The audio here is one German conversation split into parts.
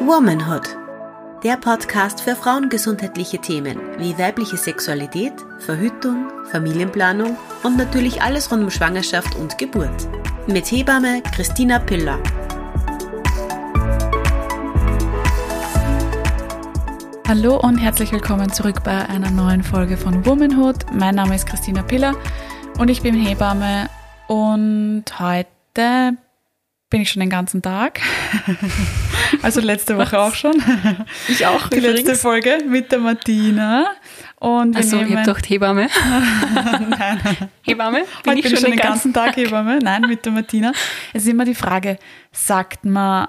Womanhood. Der Podcast für frauengesundheitliche Themen wie weibliche Sexualität, Verhütung, Familienplanung und natürlich alles rund um Schwangerschaft und Geburt. Mit Hebamme Christina Piller. Hallo und herzlich willkommen zurück bei einer neuen Folge von Womanhood. Mein Name ist Christina Piller und ich bin Hebamme und heute bin ich schon den ganzen Tag. also letzte Woche auch schon. Ich auch. Die übrigens. letzte Folge mit der Martina. Und also, nehmen, ihr habt gedacht Hebamme? Nein. Hebamme? Bin Heute ich bin schon den ganzen Tag, Tag Hebamme? Nein, mit der Martina. Es ist immer die Frage, sagt man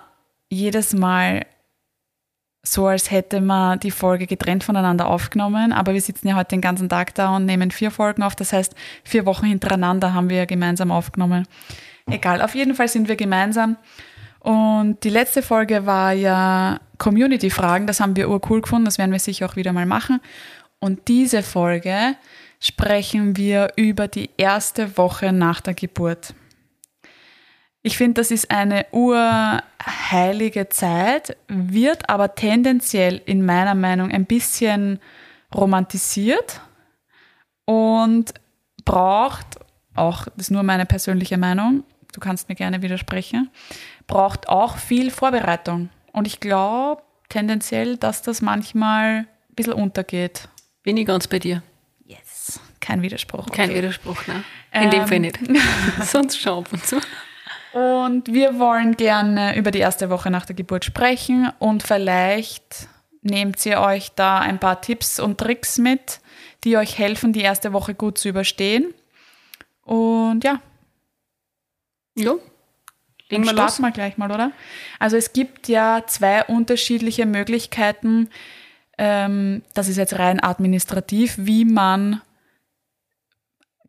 jedes Mal so, als hätte man die Folge getrennt voneinander aufgenommen, aber wir sitzen ja heute den ganzen Tag da und nehmen vier Folgen auf. Das heißt, vier Wochen hintereinander haben wir gemeinsam aufgenommen. Egal, auf jeden Fall sind wir gemeinsam. Und die letzte Folge war ja Community-Fragen. Das haben wir urcool gefunden. Das werden wir sicher auch wieder mal machen. Und diese Folge sprechen wir über die erste Woche nach der Geburt. Ich finde, das ist eine urheilige Zeit, wird aber tendenziell in meiner Meinung ein bisschen romantisiert und braucht, auch das ist nur meine persönliche Meinung, du kannst mir gerne widersprechen, braucht auch viel Vorbereitung. Und ich glaube tendenziell, dass das manchmal ein bisschen untergeht. Bin ich ganz bei dir. Yes. Kein Widerspruch. Kein Widerspruch, ne? In ähm, dem Fall nicht. Sonst schon ab und zu. Und wir wollen gerne über die erste Woche nach der Geburt sprechen und vielleicht nehmt ihr euch da ein paar Tipps und Tricks mit, die euch helfen, die erste Woche gut zu überstehen. Und ja, ja. Legen wir starten wir gleich mal, oder? Also es gibt ja zwei unterschiedliche Möglichkeiten, ähm, das ist jetzt rein administrativ, wie man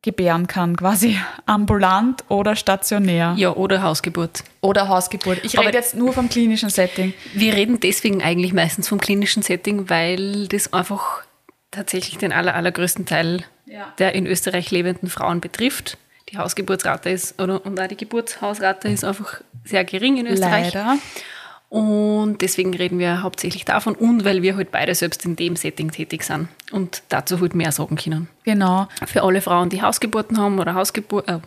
gebären kann, quasi ambulant oder stationär. Ja, oder Hausgeburt. Oder Hausgeburt. Ich rede jetzt nur vom klinischen Setting. Wir reden deswegen eigentlich meistens vom klinischen Setting, weil das einfach tatsächlich den aller, allergrößten Teil ja. der in Österreich lebenden Frauen betrifft die Hausgeburtsrate ist, oder, und auch die Geburtshausrate ist einfach sehr gering in Österreich. Leider. Und deswegen reden wir hauptsächlich davon und weil wir halt beide selbst in dem Setting tätig sind und dazu halt mehr sagen können. Genau. Für alle Frauen, die Hausgeburten haben oder Hausgebur äh,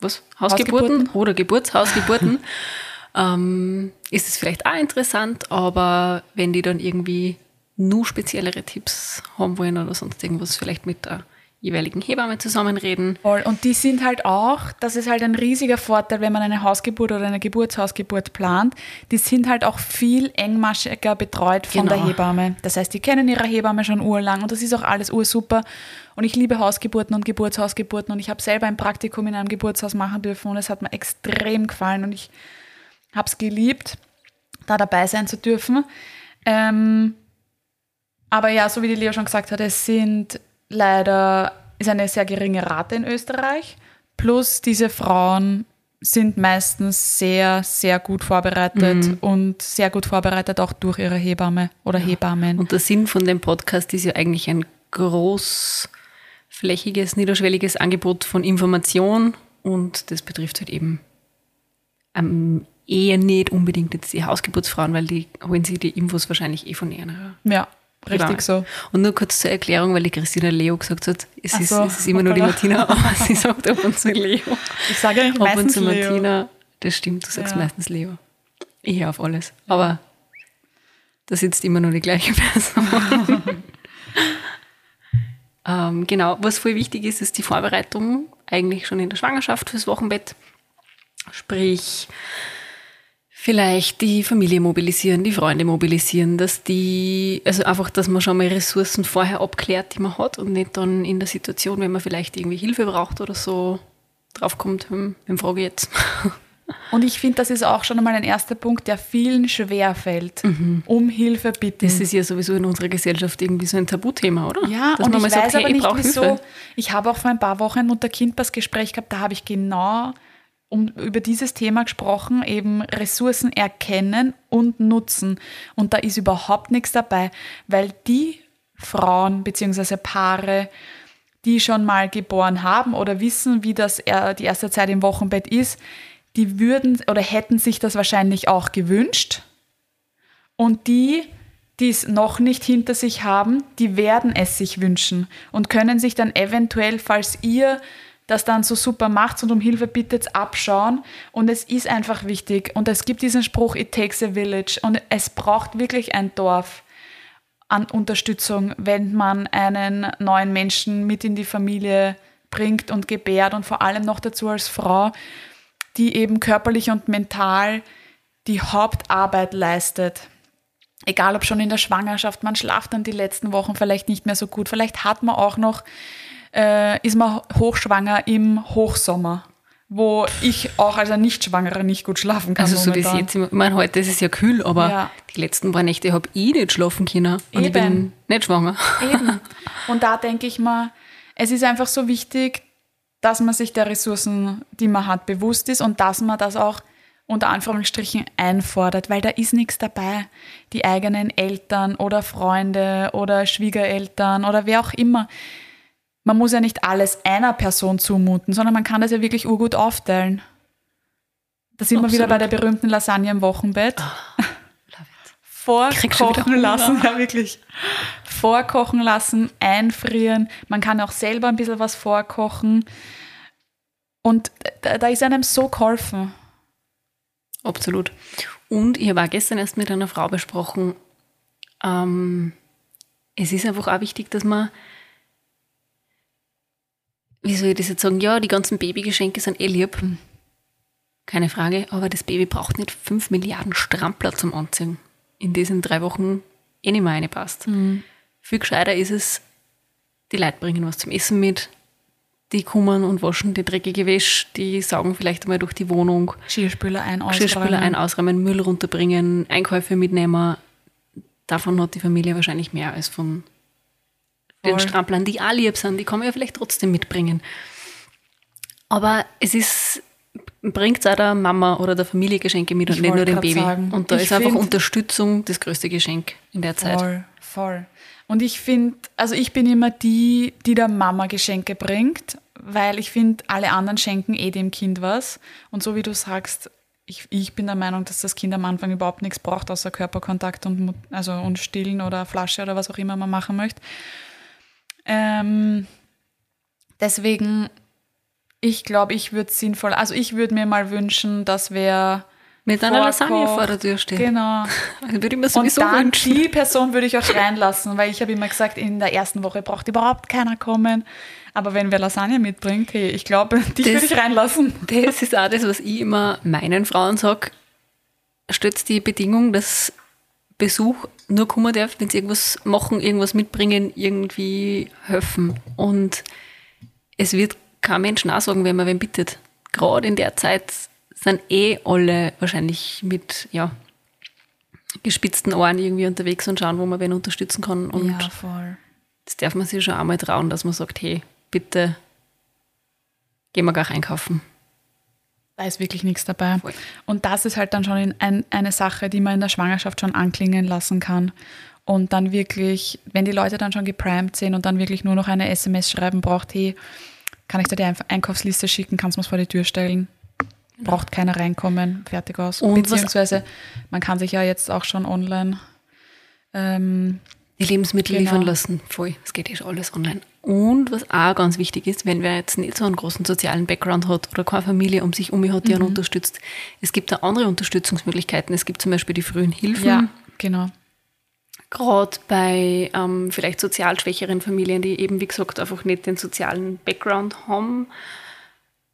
was? Hausgeburten, Hausgeburten? oder Geburtshausgeburten, ähm, ist es vielleicht auch interessant, aber wenn die dann irgendwie nur speziellere Tipps haben wollen oder sonst irgendwas, vielleicht mit der jeweiligen Hebamme zusammenreden. Voll. Und die sind halt auch, das ist halt ein riesiger Vorteil, wenn man eine Hausgeburt oder eine Geburtshausgeburt plant, die sind halt auch viel engmaschiger betreut von genau. der Hebamme. Das heißt, die kennen ihre Hebamme schon urlang und das ist auch alles ursuper. Und ich liebe Hausgeburten und Geburtshausgeburten und ich habe selber ein Praktikum in einem Geburtshaus machen dürfen und es hat mir extrem gefallen und ich habe es geliebt, da dabei sein zu dürfen. Ähm, aber ja, so wie die Leo schon gesagt hat, es sind leider ist eine sehr geringe Rate in Österreich. Plus diese Frauen sind meistens sehr, sehr gut vorbereitet mhm. und sehr gut vorbereitet auch durch ihre Hebamme oder ja. Hebammen. Und der Sinn von dem Podcast ist ja eigentlich ein großflächiges, niederschwelliges Angebot von Information und das betrifft halt eben ähm, eher nicht unbedingt jetzt die Hausgeburtsfrauen, weil die holen sich die Infos wahrscheinlich eh von ihrer ja. Richtig so. Und nur kurz zur Erklärung, weil die Christina Leo gesagt hat, es, ist, so, es ist, immer nur die Martina, aber sie sagt ab und zu Leo. Ich sage eigentlich ab meistens und zu Leo. Martina, das stimmt, du sagst ja. meistens Leo. Ich höre auf alles. Aber da sitzt immer nur die gleiche Person. ähm, genau, was voll wichtig ist, ist die Vorbereitung eigentlich schon in der Schwangerschaft fürs Wochenbett. Sprich, Vielleicht die Familie mobilisieren, die Freunde mobilisieren, dass die, also einfach, dass man schon mal Ressourcen vorher abklärt, die man hat und nicht dann in der Situation, wenn man vielleicht irgendwie Hilfe braucht oder so, draufkommt, hm, wem frage ich jetzt? Und ich finde, das ist auch schon einmal ein erster Punkt, der vielen schwer fällt. Mhm. Um Hilfe bitten. Das ist ja sowieso in unserer Gesellschaft irgendwie so ein Tabuthema, oder? Ja, Dass und ich weiß sagt, hey, aber nicht, wieso. Hilfe. Ich habe auch vor ein paar Wochen ein Mutter-Kind-Pass-Gespräch gehabt, da habe ich genau um, über dieses Thema gesprochen, eben Ressourcen erkennen und nutzen. Und da ist überhaupt nichts dabei, weil die Frauen bzw. Paare, die schon mal geboren haben oder wissen, wie das die erste Zeit im Wochenbett ist, die würden oder hätten sich das wahrscheinlich auch gewünscht. Und die, die es noch nicht hinter sich haben, die werden es sich wünschen und können sich dann eventuell, falls ihr das dann so super macht und um Hilfe bittet, abschauen. Und es ist einfach wichtig. Und es gibt diesen Spruch, it takes a village. Und es braucht wirklich ein Dorf an Unterstützung, wenn man einen neuen Menschen mit in die Familie bringt und gebärt und vor allem noch dazu als Frau, die eben körperlich und mental die Hauptarbeit leistet. Egal ob schon in der Schwangerschaft, man schlaft dann die letzten Wochen vielleicht nicht mehr so gut, vielleicht hat man auch noch, äh, ist man hochschwanger im Hochsommer, wo ich auch als eine Nichtschwangere nicht gut schlafen kann. Also so wie momentan. es jetzt, ich meine, heute ist es ja kühl, aber Ja. die letzten paar Nächte habe ich nicht schlafen können. Und ich bin Eben. nicht schwanger. Eben. Und da denke ich mal, es ist einfach so wichtig, dass man sich der Ressourcen, die man hat, bewusst ist und dass man das auch unter Anführungsstrichen einfordert, weil da ist nichts dabei. Die eigenen Eltern oder Freunde oder Schwiegereltern oder wer auch immer. Man muss ja nicht alles einer Person zumuten, sondern man kann das ja wirklich urgut aufteilen. Da sind wir wieder bei der berühmten Lasagne im Wochenbett. Wieder Vorkochen lassen, ja wirklich. Vorkochen lassen, einfrieren. Man kann auch selber ein bisschen was vorkochen. Und da, da ist einem so geholfen. Absolut. Und ich habe auch gestern erst mit einer Frau besprochen, ähm, es ist einfach auch wichtig, dass man, wie soll ich das jetzt sagen, ja, die ganzen Babygeschenke sind eh lieb. Keine Frage, aber das Baby braucht nicht 5 Milliarden Strampler zum Anziehen, in diesen drei Wochen eh nicht mehr reinpasst. Viel gescheiter ist es, die Leute bringen was zum Essen mit, die kommen und waschen die dreckige Wäsche, die saugen vielleicht einmal durch die Wohnung. Geschirrspüler ein, Geschirrspüler ausräumen. ein, ausräumen, Müll runterbringen, Einkäufe mitnehmen. Davon hat die Familie wahrscheinlich mehr als von den. Stramplern, die auch lieb sind. Die kann man ja vielleicht trotzdem mitbringen. Aber es ist, bringt auch der Mama oder der Familie Geschenke mit und Ich nicht nur dem Baby. sagen, und da ist einfach Unterstützung das größte Geschenk in der Zeit. Voll, voll. Und ich finde, also ich bin immer die, die der Mama Geschenke bringt, weil ich finde, alle anderen schenken eh dem Kind was. Und so wie du sagst, ich, ich bin der Meinung, dass das Kind am Anfang überhaupt nichts braucht, außer Körperkontakt und, also, und Stillen oder Flasche oder was auch immer man machen möchte. Ähm, deswegen, ich glaube, ich würde sinnvoll, also ich würde mir mal wünschen, dass wer Mit einer Lasagne vor der Tür steht. Genau. Würde ich mir Und sowieso dann wünschen. die Person würde ich auch reinlassen, weil ich habe immer gesagt, in der ersten Woche braucht überhaupt keiner kommen. Aber wenn wer Lasagne mitbringt, hey, ich glaube, die würde ich reinlassen. Das ist auch das, was ich immer meinen Frauen sage. Stützt die Bedingung, dass Besuch nur kommen darf, wenn sie irgendwas machen, irgendwas mitbringen, irgendwie helfen. Und es wird kein Mensch nachsagen, wenn man wen bittet. Gerade in der Zeit sind eh alle wahrscheinlich mit ja, gespitzten Ohren irgendwie unterwegs und schauen, wo man wen unterstützen kann. Und voll. das darf man sich schon einmal trauen, dass man sagt, hey, bitte gehen wir gar einkaufen. Da ist wirklich nichts dabei. Voll. Und das ist halt dann schon in ein, eine Sache, die man in der Schwangerschaft schon anklingen lassen kann. Und dann wirklich, wenn die Leute dann schon geprimed sind und dann wirklich nur noch eine SMS schreiben braucht, hey, kann ich dir die Einkaufsliste schicken, kannst du es vor die Tür stellen? Braucht keiner reinkommen, fertig aus. Und Beziehungsweise, man kann sich ja jetzt auch schon online ähm, Die Lebensmittel Genau. liefern lassen. Voll. Es geht eh schon alles online. Und was auch ganz wichtig ist, wenn wer jetzt nicht so einen großen sozialen Background hat oder keine Familie um sich um hat, die Mhm. einen unterstützt, es gibt da andere Unterstützungsmöglichkeiten. Es gibt zum Beispiel die frühen Hilfen. ja, genau. Gerade bei ähm, vielleicht sozial schwächeren Familien, die eben, wie gesagt, einfach nicht den sozialen Background haben,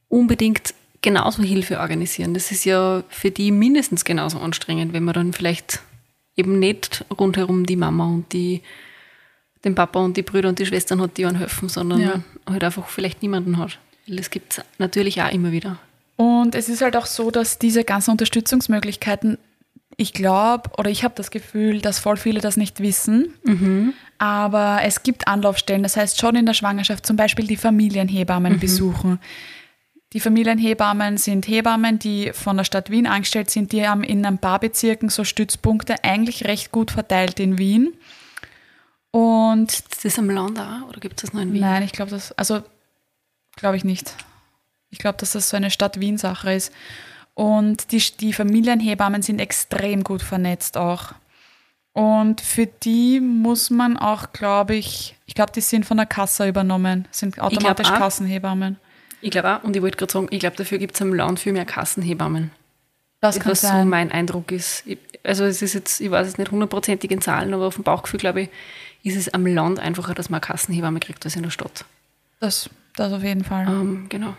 unbedingt genauso Hilfe organisieren. Das ist ja für die mindestens genauso anstrengend, wenn man dann vielleicht eben nicht rundherum die Mama und die, den Papa und die Brüder und die Schwestern hat, die helfen, sondern Ja. halt einfach vielleicht niemanden hat. Weil das gibt es natürlich auch immer wieder. Und es ist halt auch so, dass diese ganzen Unterstützungsmöglichkeiten, ich glaube oder ich habe das Gefühl, dass voll viele das nicht wissen. Aber es gibt Anlaufstellen, das heißt schon in der Schwangerschaft zum Beispiel die Familienhebammen besuchen. Die Familienhebammen sind Hebammen, die von der Stadt Wien angestellt sind. Die haben in ein paar Bezirken so Stützpunkte eigentlich recht gut verteilt in Wien. Und Ist das am Land auch oder gibt es das nur in Wien? Nein, ich glaube das, also glaube ich nicht. Ich glaube, dass das so eine Stadt-Wien-Sache ist. Und die, die Familienhebammen sind extrem gut vernetzt auch. Und für die muss man auch, glaube ich, ich glaube, die sind von der Kasse übernommen, sind automatisch auch. Kassenhebammen. Ich glaube auch, und ich wollte gerade sagen, ich glaube, dafür gibt es am Land viel mehr Kassenhebammen. Das kann was so mein Eindruck ist. Ich, also es ist jetzt, ich weiß es nicht hundertprozentig in Zahlen, aber auf dem Bauchgefühl, glaube ich, ist es am Land einfacher, dass man eine Kassenhebamme kriegt als in der Stadt. Das, das auf jeden Fall. Ähm, genau.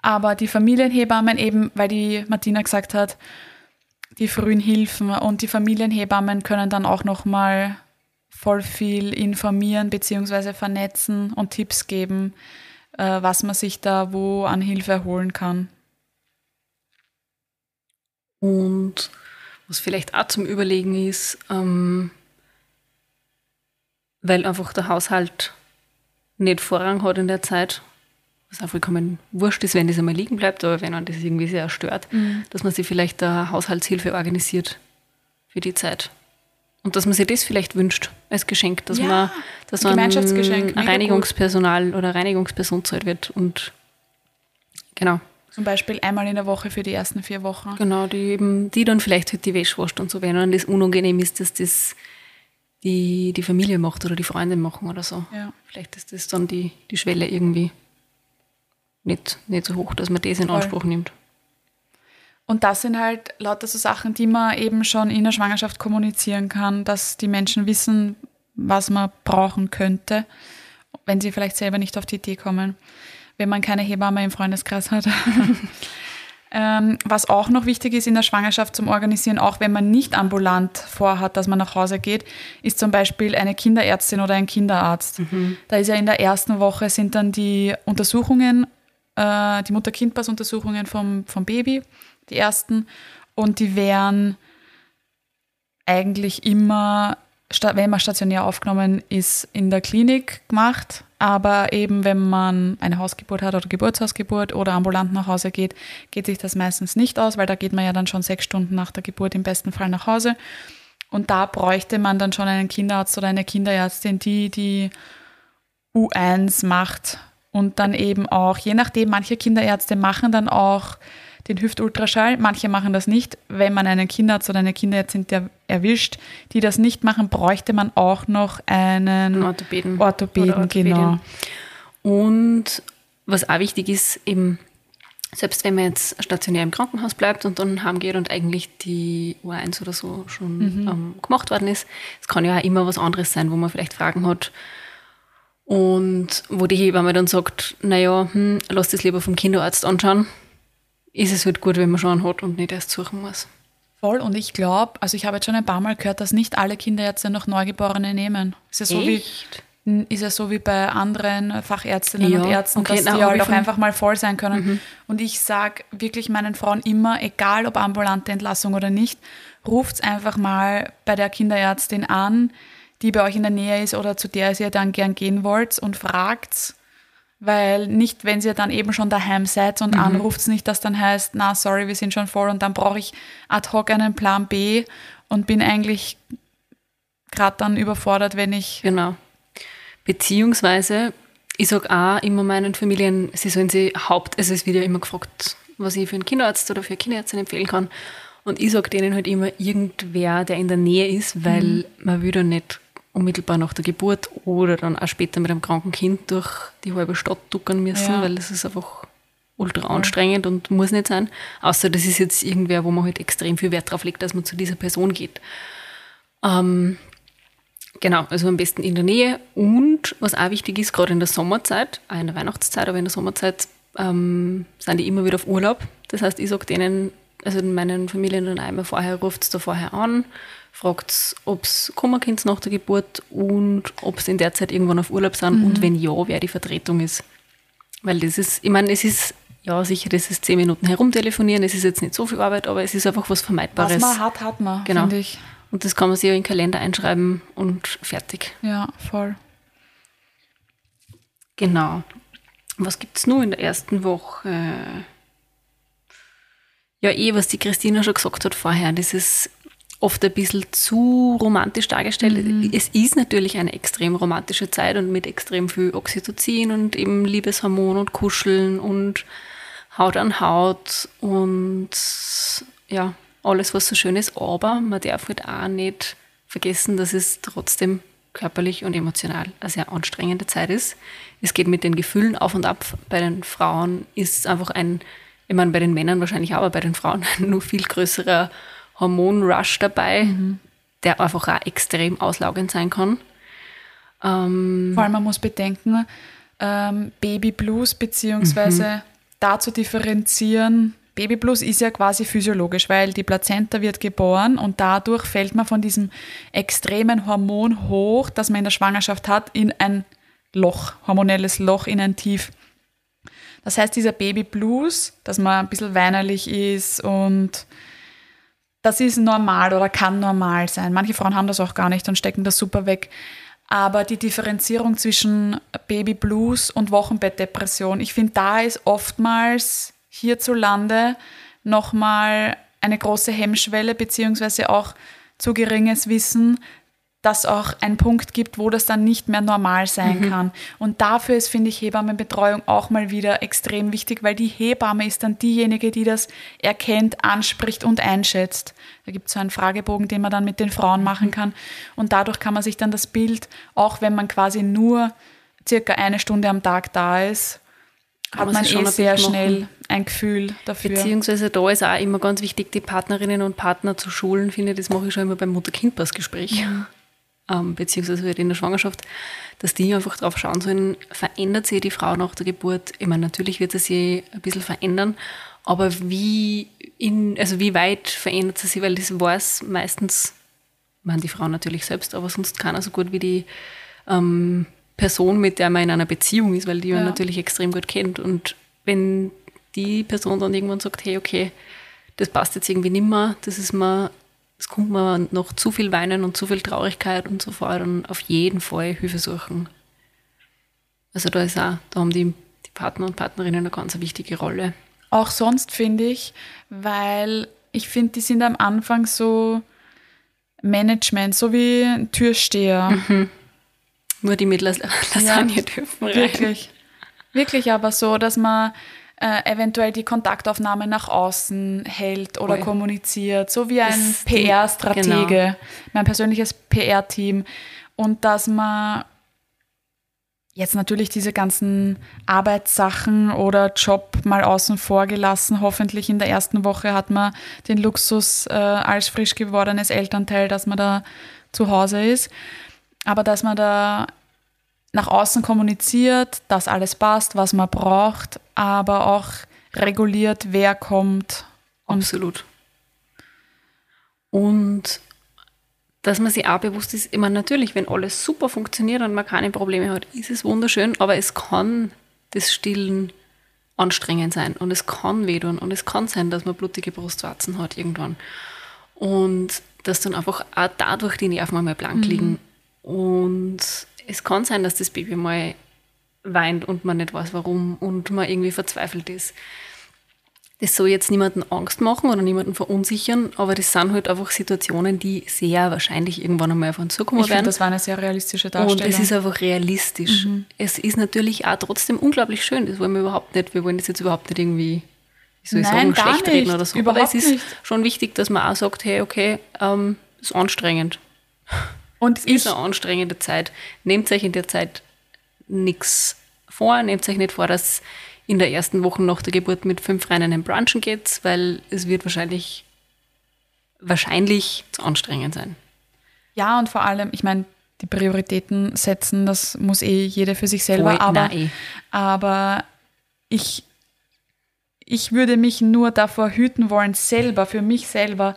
Aber die Familienhebammen eben, weil die Martina gesagt hat, die frühen Hilfen und die Familienhebammen können dann auch noch mal voll viel informieren beziehungsweise vernetzen und Tipps geben, äh, was man sich da wo an Hilfe erholen kann. Und was vielleicht auch zum Überlegen ist, ähm, weil einfach der Haushalt nicht Vorrang hat in der Zeit, was auch vollkommen wurscht ist, wenn das einmal liegen bleibt, aber wenn man das irgendwie sehr stört, dass man sich vielleicht eine Haushaltshilfe organisiert für die Zeit. Und dass man sich das vielleicht wünscht als Geschenk, dass Ja, man dass ein man Gemeinschaftsgeschenk, ein mega gut. Reinigungspersonal oder Reinigungsperson zahlt wird und genau. Zum Beispiel einmal in der Woche für die ersten vier Wochen. Genau, die eben, die dann vielleicht halt die Wäsche wascht und so, wenn dann das unangenehm ist, dass das die, die Familie macht oder die Freunde machen oder so. Ja. Vielleicht ist das dann die, die Schwelle irgendwie nicht, nicht so hoch, dass man das in Voll. Anspruch nimmt. Und das sind halt lauter so Sachen, die man eben schon in der Schwangerschaft kommunizieren kann, dass die Menschen wissen, was man brauchen könnte, wenn sie vielleicht selber nicht auf die Idee kommen, wenn man keine Hebamme im Freundeskreis hat. ähm, was auch noch wichtig ist in der Schwangerschaft zum Organisieren, auch wenn man nicht ambulant vorhat, dass man nach Hause geht, ist zum Beispiel eine Kinderärztin oder ein Kinderarzt. Da ist ja in der ersten Woche sind dann die Untersuchungen, äh, die Mutter-Kind-Pass-Untersuchungen vom, vom Baby, die ersten. Und die wären eigentlich immer, wenn man stationär aufgenommen ist, in der Klinik gemacht. Aber eben, wenn man eine Hausgeburt hat oder Geburtshausgeburt oder ambulant nach Hause geht, geht sich das meistens nicht aus, weil da geht man ja dann schon sechs Stunden nach der Geburt im besten Fall nach Hause. Und da bräuchte man dann schon einen Kinderarzt oder eine Kinderärztin, die die U1 macht und dann eben auch, je nachdem, manche Kinderärzte machen dann auch den Hüftultraschall, manche machen das nicht. Wenn man einen Kinderarzt oder eine Kinderärztin der erwischt, die das nicht machen, bräuchte man auch noch einen Ein Orthopäden. Orthopäden, oder Orthopädin. genau. Und was auch wichtig ist, eben, selbst wenn man jetzt stationär im Krankenhaus bleibt und dann heimgeht und eigentlich die U1 oder so schon ähm, gemacht worden ist, es kann ja auch immer was anderes sein, wo man vielleicht Fragen hat und wo die Hebamme dann sagt, naja, hm, lass das lieber vom Kinderarzt anschauen, ist es halt gut, wenn man schon einen hat und nicht erst suchen muss. Voll. Und ich glaube, also ich habe jetzt schon ein paar Mal gehört, dass nicht alle Kinderärzte noch Neugeborene nehmen. Ist ja so wie Echt? ist ja so wie bei anderen Fachärztinnen Ja, und Ärzten, okay, dass na, die halt auch einfach mal voll sein können. Und ich sage wirklich meinen Frauen immer, egal ob ambulante Entlassung oder nicht, ruft einfach mal bei der Kinderärztin an, die bei euch in der Nähe ist oder zu der ihr dann gern gehen wollt und fragt, weil nicht, wenn ihr dann eben schon daheim seid und anruft, nicht, dass dann heißt, na sorry, wir sind schon voll und dann brauche ich ad hoc einen Plan B und bin eigentlich gerade dann überfordert, wenn ich Genau. Beziehungsweise, ich sage auch immer meinen Familien, sie sollen sie Haupt, also es wird ja immer gefragt, was ich für einen Kinderarzt oder für eine Kinderärztin empfehlen kann. Und ich sage denen halt immer irgendwer, der in der Nähe ist, weil man will dann nicht unmittelbar nach der Geburt oder dann auch später mit einem kranken Kind durch die halbe Stadt duckern müssen, Ja. weil das ist einfach ultra anstrengend und muss nicht sein. Außer das ist jetzt irgendwer, wo man halt extrem viel Wert drauf legt, dass man zu dieser Person geht. Ähm, Genau, also am besten in der Nähe. Und was auch wichtig ist, gerade in der Sommerzeit, auch in der Weihnachtszeit, aber in der Sommerzeit ähm, sind die immer wieder auf Urlaub. Das heißt, ich sage denen, also in meinen Familien dann einmal vorher, ruft da vorher an, fragt ob es kommen könnt nach der Geburt und ob sie in der Zeit irgendwann auf Urlaub sind und wenn ja, wer die Vertretung ist. Weil das ist, ich meine, es ist, ja sicher, das ist zehn Minuten herumtelefonieren, es ist jetzt nicht so viel Arbeit, aber es ist einfach was Vermeidbares. Was man hat, hat man, Genau. finde ich. Und das kann man sich ja in den Kalender einschreiben und fertig. Ja, voll. Genau. Was gibt es nur in der ersten Woche? Ja, eh, was die Christina schon gesagt hat vorher, das ist oft ein bisschen zu romantisch dargestellt. Es ist natürlich eine extrem romantische Zeit und mit extrem viel Oxytocin und eben Liebeshormon und Kuscheln und Haut an Haut und ja, alles, was so schön ist. Aber man darf halt auch nicht vergessen, dass es trotzdem körperlich und emotional eine sehr anstrengende Zeit ist. Es geht mit den Gefühlen auf und ab. Bei den Frauen ist einfach ein, ich meine, bei den Männern wahrscheinlich auch, aber bei den Frauen ein nur viel größerer Hormonrush dabei, mhm. der einfach auch extrem auslaugend sein kann. Ähm, Vor allem, man muss bedenken, ähm, Baby Blues beziehungsweise mhm. da zu differenzieren, Baby Blues ist ja quasi physiologisch, weil die Plazenta wird geboren und dadurch fällt man von diesem extremen Hormon hoch, das man in der Schwangerschaft hat, in ein Loch, hormonelles Loch, in ein Tief. Das heißt, dieser Baby Blues, dass man ein bisschen weinerlich ist und das ist normal oder kann normal sein. Manche Frauen haben das auch gar nicht und stecken das super weg. Aber die Differenzierung zwischen Baby Blues und Wochenbettdepression, ich finde, da ist oftmals hierzulande nochmal eine große Hemmschwelle beziehungsweise auch zu geringes Wissen, dass auch ein Punkt gibt, wo das dann nicht mehr normal sein mhm. kann. Und dafür ist, finde ich, Hebammenbetreuung auch mal wieder extrem wichtig, weil die Hebamme ist dann diejenige, die das erkennt, anspricht und einschätzt. Da gibt es so einen Fragebogen, den man dann mit den Frauen machen mhm. kann. Und dadurch kann man sich dann das Bild, auch wenn man quasi nur circa eine Stunde am Tag da ist, hat man eh sehr schnell ein Gefühl dafür. Beziehungsweise da ist auch immer ganz wichtig, die Partnerinnen und Partner zu schulen, finde ich, das mache ich schon immer beim Mutter-Kind-Pass-Gespräch, mhm. Ähm, beziehungsweise halt in der Schwangerschaft, dass die einfach drauf schauen sollen, verändert sich die Frau nach der Geburt? Ich meine, natürlich wird sie sich ein bisschen verändern, aber wie, in, also wie weit verändert sie sich, weil das weiß meistens, meine die Frau natürlich selbst, aber sonst keiner so gut wie die ähm, Person, mit der man in einer Beziehung ist, weil die man natürlich extrem gut kennt. Und wenn die Person dann irgendwann sagt, hey, okay, das passt jetzt irgendwie nicht mehr, das ist mir, es kommt mir noch zu viel Weinen und zu viel Traurigkeit und so fort, dann auf jeden Fall Hilfe suchen. Also da ist auch, da haben die, die Partner und Partnerinnen eine ganz wichtige Rolle. Auch sonst finde ich, weil ich finde, die sind am Anfang so Management, so wie Türsteher. Mhm. Nur die mit Las Lasagne ja, dürfen rein. Wirklich. Wirklich aber so, dass man äh, eventuell die Kontaktaufnahme nach außen hält oder oh kommuniziert, so wie ein PR-Stratege, genau. mein persönliches PR-Team. Und dass man jetzt natürlich diese ganzen Arbeitssachen oder Job mal außen vor gelassen. Hoffentlich in der ersten Woche hat man den Luxus äh, als frisch gewordenes Elternteil, dass man da zu Hause ist aber dass man da nach außen kommuniziert, dass alles passt, was man braucht, aber auch reguliert, wer kommt. Absolut. Und dass man sich auch bewusst ist, meine, natürlich, wenn alles super funktioniert und man keine Probleme hat, ist es wunderschön, aber es kann das Stillen anstrengend sein und es kann wehtun und es kann sein, dass man blutige Brustwarzen hat irgendwann. Und dass dann einfach auch dadurch die Nerven einmal blank mhm. liegen und es kann sein, dass das Baby mal weint und man nicht weiß warum und man irgendwie verzweifelt ist. Das soll jetzt niemanden Angst machen oder niemanden verunsichern, aber das sind halt einfach Situationen, die sehr wahrscheinlich irgendwann einmal auf uns zukommen ich werden. das war eine sehr realistische Darstellung. Und es ist einfach realistisch. Mhm. Es ist natürlich auch trotzdem unglaublich schön. Das wollen wir überhaupt nicht. Wir wollen das jetzt überhaupt nicht irgendwie, wie soll ich Nein, sagen, schlecht reden oder so. Überhaupt aber es ist nicht. schon wichtig, dass man auch sagt, hey, okay, ähm, ist anstrengend. Und es ist eine anstrengende Zeit. Nehmt euch in der Zeit nichts vor. Nehmt euch nicht vor, dass in der ersten Woche nach der Geburt mit fünf Rennen im Brunchen geht, weil es wird wahrscheinlich, wahrscheinlich zu anstrengend sein. Ja, und vor allem, ich meine, die Prioritäten setzen, das muss eh jeder für sich selber, Voll, aber, nein. aber ich, ich würde mich nur davor hüten wollen, selber, für mich selber,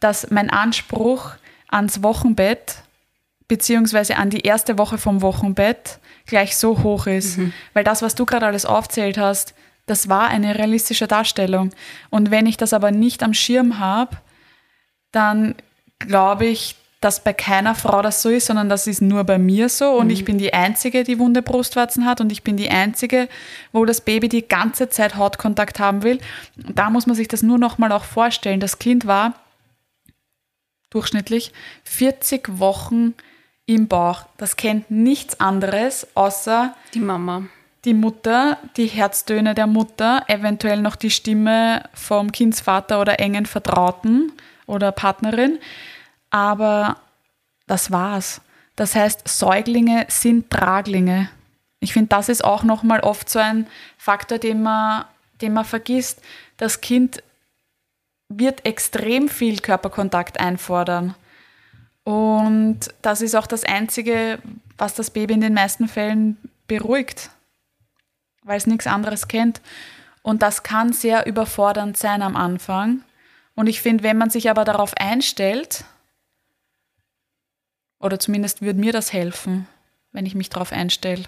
dass mein Anspruch ans Wochenbett beziehungsweise an die erste Woche vom Wochenbett gleich so hoch ist. Mhm. Weil das, was du gerade alles aufzählt hast, das war eine realistische Darstellung. Und wenn ich das aber nicht am Schirm habe, dann glaube ich, dass bei keiner Frau das so ist, sondern das ist nur bei mir so. Und mhm. ich bin die Einzige, die wunde Brustwarzen hat. Und ich bin die Einzige, wo das Baby die ganze Zeit Hautkontakt haben will. Und da muss man sich das nur noch mal auch vorstellen. Das Kind war durchschnittlich 40 Wochen im Bauch. Das kennt nichts anderes außer die Mama. Die Mutter, die Herztöne der Mutter, eventuell noch die Stimme vom Kindsvater oder engen Vertrauten oder Partnerin. Aber das war's. Das heißt, Säuglinge sind Traglinge. Ich finde, das ist auch nochmal oft so ein Faktor, den man, den man vergisst. Das Kind wird extrem viel Körperkontakt einfordern. Und das ist auch das Einzige, was das Baby in den meisten Fällen beruhigt, weil es nichts anderes kennt. Und das kann sehr überfordernd sein am Anfang. Und ich finde, wenn man sich aber darauf einstellt, oder zumindest würde mir das helfen, wenn ich mich darauf einstelle.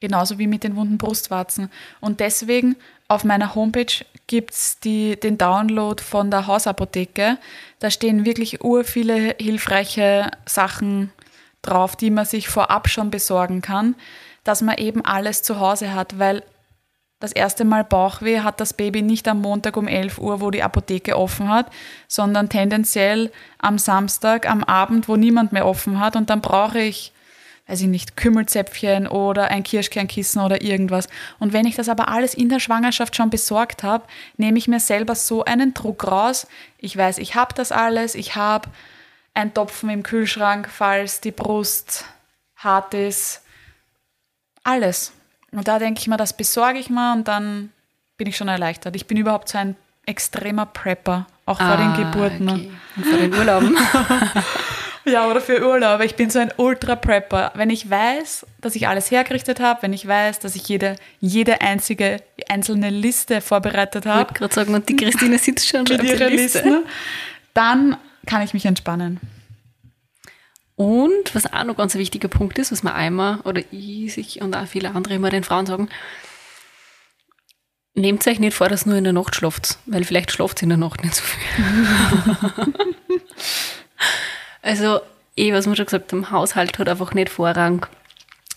Genauso wie mit den wunden Brustwarzen. Und deswegen auf meiner Homepage gibt es den Download von der Hausapotheke. Da stehen wirklich ur viele hilfreiche Sachen drauf, die man sich vorab schon besorgen kann, dass man eben alles zu Hause hat, weil das erste Mal Bauchweh hat das Baby nicht am Montag um 11 Uhr, wo die Apotheke offen hat, sondern tendenziell am Samstag, am Abend, wo niemand mehr offen hat. Und dann brauche ich, weiß ich nicht, Kümmelzäpfchen oder ein Kirschkernkissen oder irgendwas. Und wenn ich das aber alles in der Schwangerschaft schon besorgt habe, nehme ich mir selber so einen Druck raus. Ich weiß, ich habe das alles, ich habe ein Topfen im Kühlschrank, falls die Brust hart ist. Alles. Und da denke ich mir, das besorge ich mal und dann bin ich schon erleichtert. Ich bin überhaupt so ein extremer Prepper, auch ah, vor den ah, Geburten. Okay. Und vor den Urlauben. ja, oder für Urlaube. Ich bin so ein Ultra-Prepper. Wenn ich weiß, dass ich alles hergerichtet habe, wenn ich weiß, dass ich jede, jede einzige einzelne Liste vorbereitet habe. Ich wollte gerade sagen, und die Christine sitzt schon mit ihrer Liste. Listen, dann kann ich mich entspannen. Und was auch noch ganz ein wichtiger Punkt ist, was man einmal oder ich sich und auch viele andere immer den Frauen sagen, nehmt euch nicht vor, dass nur in der Nacht schlaft, weil vielleicht schlaft in der Nacht nicht so viel. also, eh, was wir schon gesagt haben, Haushalt hat einfach nicht Vorrang.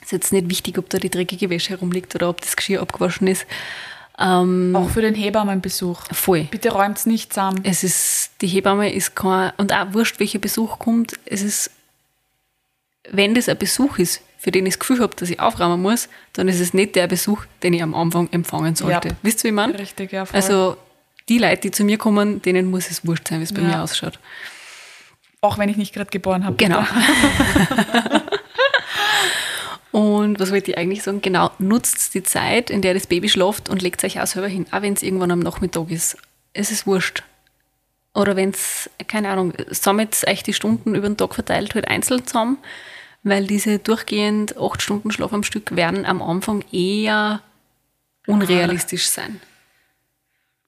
Ist jetzt nicht wichtig, ob da die dreckige Wäsche herumliegt oder ob das Geschirr abgewaschen ist. Ähm, auch für den Hebammenbesuch. Voll. Bitte räumt es nicht zusammen. Es ist, die Hebamme ist kein, und auch wurscht, welcher Besuch kommt, es ist wenn das ein Besuch ist, für den ich das Gefühl habe, dass ich aufräumen muss, dann ist es nicht der Besuch, den ich am Anfang empfangen sollte. Ja. Wisst ihr, wie meine? Richtig, ja. Voll. Also die Leute, die zu mir kommen, denen muss es wurscht sein, wie es bei ja. mir ausschaut. Auch wenn ich nicht gerade geboren habe. Genau. und was wollte ich eigentlich sagen? Genau, nutzt die Zeit, in der das Baby schläft und legt euch auch selber hin, auch wenn es irgendwann am Nachmittag ist. Es ist wurscht. Oder wenn es, keine Ahnung, sammelt euch die Stunden über den Tag verteilt halt einzeln zusammen weil diese durchgehend acht Stunden Schlaf am Stück werden am Anfang eher unrealistisch sein.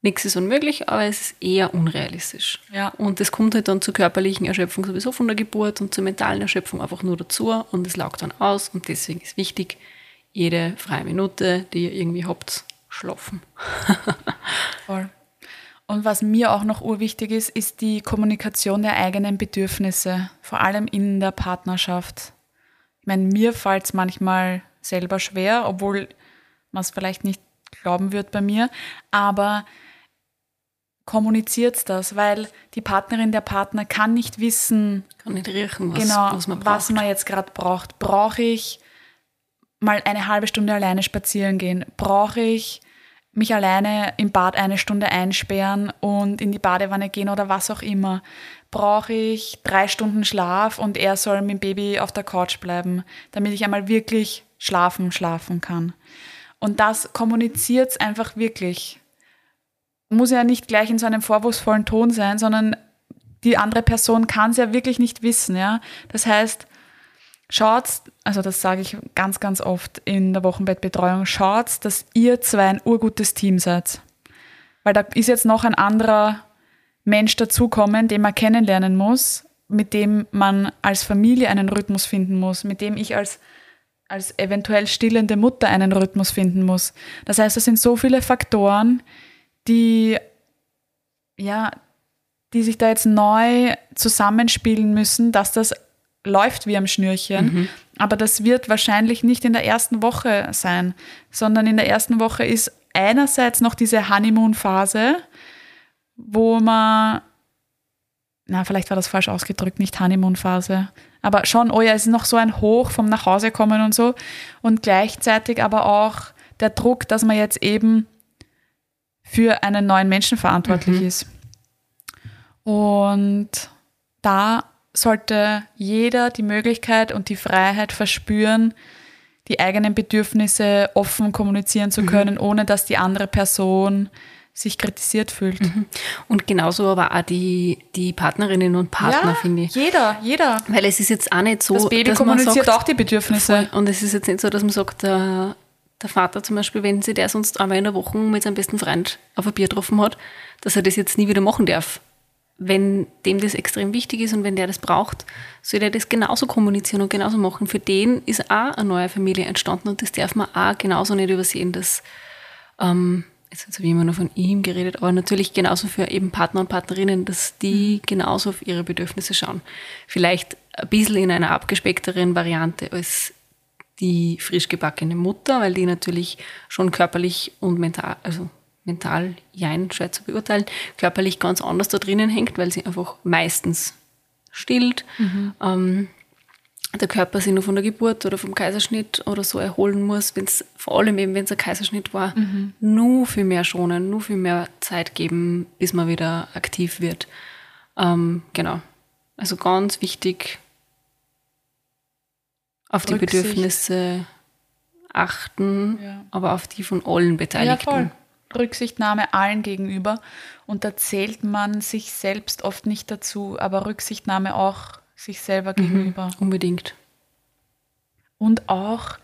Nichts ist unmöglich, aber es ist eher unrealistisch. Ja. Und es kommt halt dann zur körperlichen Erschöpfung sowieso von der Geburt und zur mentalen Erschöpfung einfach nur dazu und es laugt dann aus und deswegen ist wichtig, jede freie Minute, die ihr irgendwie habt, schlafen. Voll. Und was mir auch noch urwichtig ist, ist die Kommunikation der eigenen Bedürfnisse, vor allem in der Partnerschaft. Ich meine, mir fällt es manchmal selber schwer, obwohl man es vielleicht nicht glauben wird bei mir, aber kommuniziert das, weil die Partnerin, der Partner kann nicht wissen, kann nicht riechen, was, genau, was man, was man jetzt gerade braucht. Brauche ich mal eine halbe Stunde alleine spazieren gehen? Brauche ich mich alleine im Bad eine Stunde einsperren und in die Badewanne gehen oder was auch immer? Brauche ich drei Stunden Schlaf und er soll mit dem Baby auf der Couch bleiben, damit ich einmal wirklich schlafen, schlafen kann? Und das kommuniziert es einfach wirklich. Muss ja nicht gleich in so einem vorwurfsvollen Ton sein, sondern die andere Person kann es ja wirklich nicht wissen, ja. Das heißt, schaut, also das sage ich ganz, ganz oft in der Wochenbettbetreuung, schaut, dass ihr zwei ein urgutes Team seid. Weil da ist jetzt noch ein anderer Mensch dazukommen, den man kennenlernen muss, mit dem man als Familie einen Rhythmus finden muss, mit dem ich als, als eventuell stillende Mutter einen Rhythmus finden muss. Das heißt, es sind so viele Faktoren, die, ja, die sich da jetzt neu zusammenspielen müssen, dass das läuft wie am Schnürchen. Mhm. Aber das wird wahrscheinlich nicht in der ersten Woche sein, sondern in der ersten Woche ist einerseits noch diese Honeymoon-Phase, wo man, na, vielleicht war das falsch ausgedrückt, nicht Honeymoon-Phase, aber schon, oh ja, es ist noch so ein Hoch vom Nachhausekommen und so. Und gleichzeitig aber auch der Druck, dass man jetzt eben für einen neuen Menschen verantwortlich mhm. ist. Und da sollte jeder die Möglichkeit und die Freiheit verspüren, die eigenen Bedürfnisse offen kommunizieren zu können, mhm. ohne dass die andere Person sich kritisiert fühlt. Mhm. Und genauso aber auch die, die Partnerinnen und Partner, ja, finde ich. Jeder, jeder. Weil es ist jetzt auch nicht so. Das Baby kommuniziert sagt, auch die Bedürfnisse. Und es ist jetzt nicht so, dass man sagt, der, der Vater zum Beispiel, wenn sie der sonst einmal in der Woche mit seinem besten Freund auf ein Bier getroffen hat, dass er das jetzt nie wieder machen darf. Wenn dem das extrem wichtig ist und wenn der das braucht, soll er das genauso kommunizieren und genauso machen. Für den ist auch eine neue Familie entstanden und das darf man auch genauso nicht übersehen, dass ähm, jetzt habe ich immer nur von ihm geredet, aber natürlich genauso für eben Partner und Partnerinnen, dass die mhm. genauso auf ihre Bedürfnisse schauen. Vielleicht ein bisschen in einer abgespeckteren Variante als die frisch gebackene Mutter, weil die natürlich schon körperlich und mental, also mental, jein, schwer zu beurteilen, körperlich ganz anders da drinnen hängt, weil sie einfach meistens stillt. Mhm. Ähm, der Körper sich nur von der Geburt oder vom Kaiserschnitt oder so erholen muss, wenn es vor allem eben, wenn es ein Kaiserschnitt war, mhm. nur viel mehr schonen, nur viel mehr Zeit geben, bis man wieder aktiv wird. Ähm, genau. Also ganz wichtig, auf die Rücksicht. Bedürfnisse achten, ja. aber auf die von allen Beteiligten. Ja, voll. Rücksichtnahme allen gegenüber. Und da zählt man sich selbst oft nicht dazu, aber Rücksichtnahme auch sich selber mhm, gegenüber. unbedingt. Und auch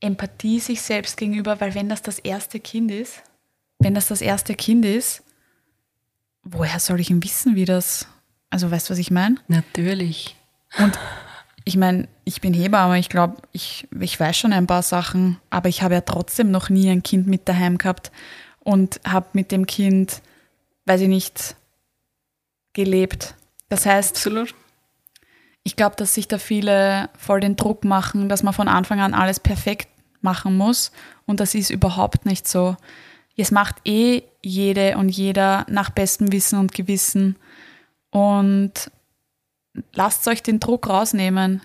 Empathie sich selbst gegenüber, weil wenn das das erste Kind ist, wenn das das erste Kind ist, woher soll ich denn wissen, wie das, also weißt du, was ich meine? Natürlich. Und ich meine, ich bin Hebamme, ich glaube, ich, ich weiß schon ein paar Sachen, aber ich habe ja trotzdem noch nie ein Kind mit daheim gehabt und habe mit dem Kind, weiß ich nicht, gelebt. Das heißt, Absolut ich glaube, dass sich da viele voll den Druck machen, dass man von Anfang an alles perfekt machen muss. Und das ist überhaupt nicht so. Es macht eh jede und jeder nach bestem Wissen und Gewissen. Und lasst euch den Druck rausnehmen.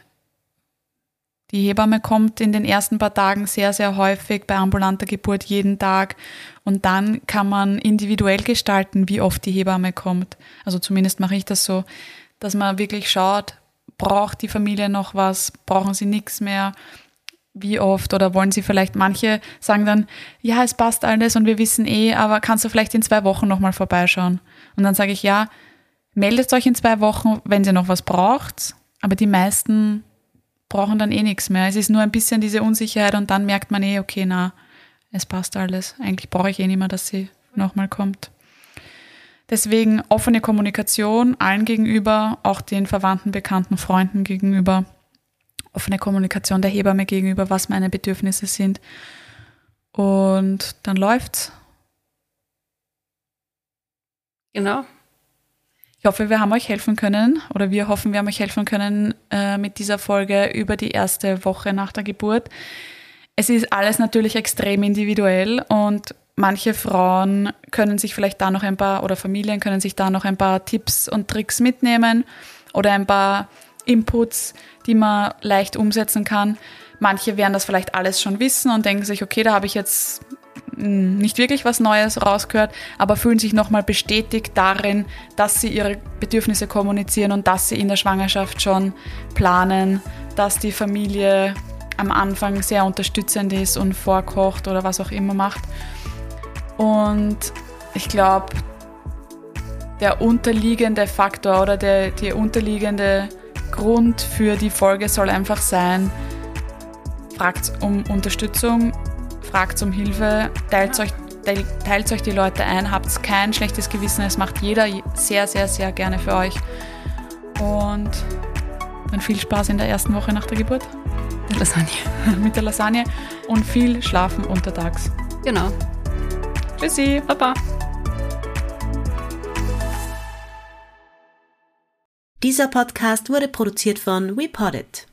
Die Hebamme kommt in den ersten paar Tagen sehr, sehr häufig bei ambulanter Geburt jeden Tag. Und dann kann man individuell gestalten, wie oft die Hebamme kommt. Also zumindest mache ich das so, dass man wirklich schaut, braucht die Familie noch was? Brauchen sie nichts mehr? Wie oft? Oder wollen sie vielleicht, manche sagen dann, ja, es passt alles und wir wissen eh, aber kannst du vielleicht in zwei Wochen nochmal vorbeischauen? Und dann sage ich, ja, meldet euch in zwei Wochen, wenn ihr noch was braucht. Aber die meisten brauchen dann eh nichts mehr. Es ist nur ein bisschen diese Unsicherheit und dann merkt man eh, okay, na, es passt alles. Eigentlich brauche ich eh nicht mehr, dass sie nochmal kommt. Deswegen offene Kommunikation allen gegenüber, auch den Verwandten, Bekannten, Freunden gegenüber. Offene Kommunikation der Hebamme gegenüber, was meine Bedürfnisse sind. Und dann läuft's. Genau. Ich hoffe, wir haben euch helfen können oder wir hoffen, wir haben euch helfen können äh, mit dieser Folge über die erste Woche nach der Geburt. Es ist alles natürlich extrem individuell und manche Frauen können sich vielleicht da noch ein paar oder Familien können sich da noch ein paar Tipps und Tricks mitnehmen oder ein paar Inputs, die man leicht umsetzen kann. Manche werden das vielleicht alles schon wissen und denken sich, okay, da habe ich jetzt nicht wirklich was Neues rausgehört, aber fühlen sich nochmal bestätigt darin, dass sie ihre Bedürfnisse kommunizieren und dass sie in der Schwangerschaft schon planen, dass die Familie am Anfang sehr unterstützend ist und vorkocht oder was auch immer macht. Und ich glaube, der unterliegende Faktor oder der, der unterliegende Grund für die Folge soll einfach sein, fragt um Unterstützung, fragt um Hilfe, teilt euch, teilt euch die Leute ein, habt kein schlechtes Gewissen, es macht jeder sehr, sehr, sehr gerne für euch. Und dann viel Spaß in der ersten Woche nach der Geburt. Mit Lasagne. Mit der Lasagne und viel Schlafen untertags. Genau. Tschüssi, Baba. Dieser Podcast wurde produziert von WePoddit.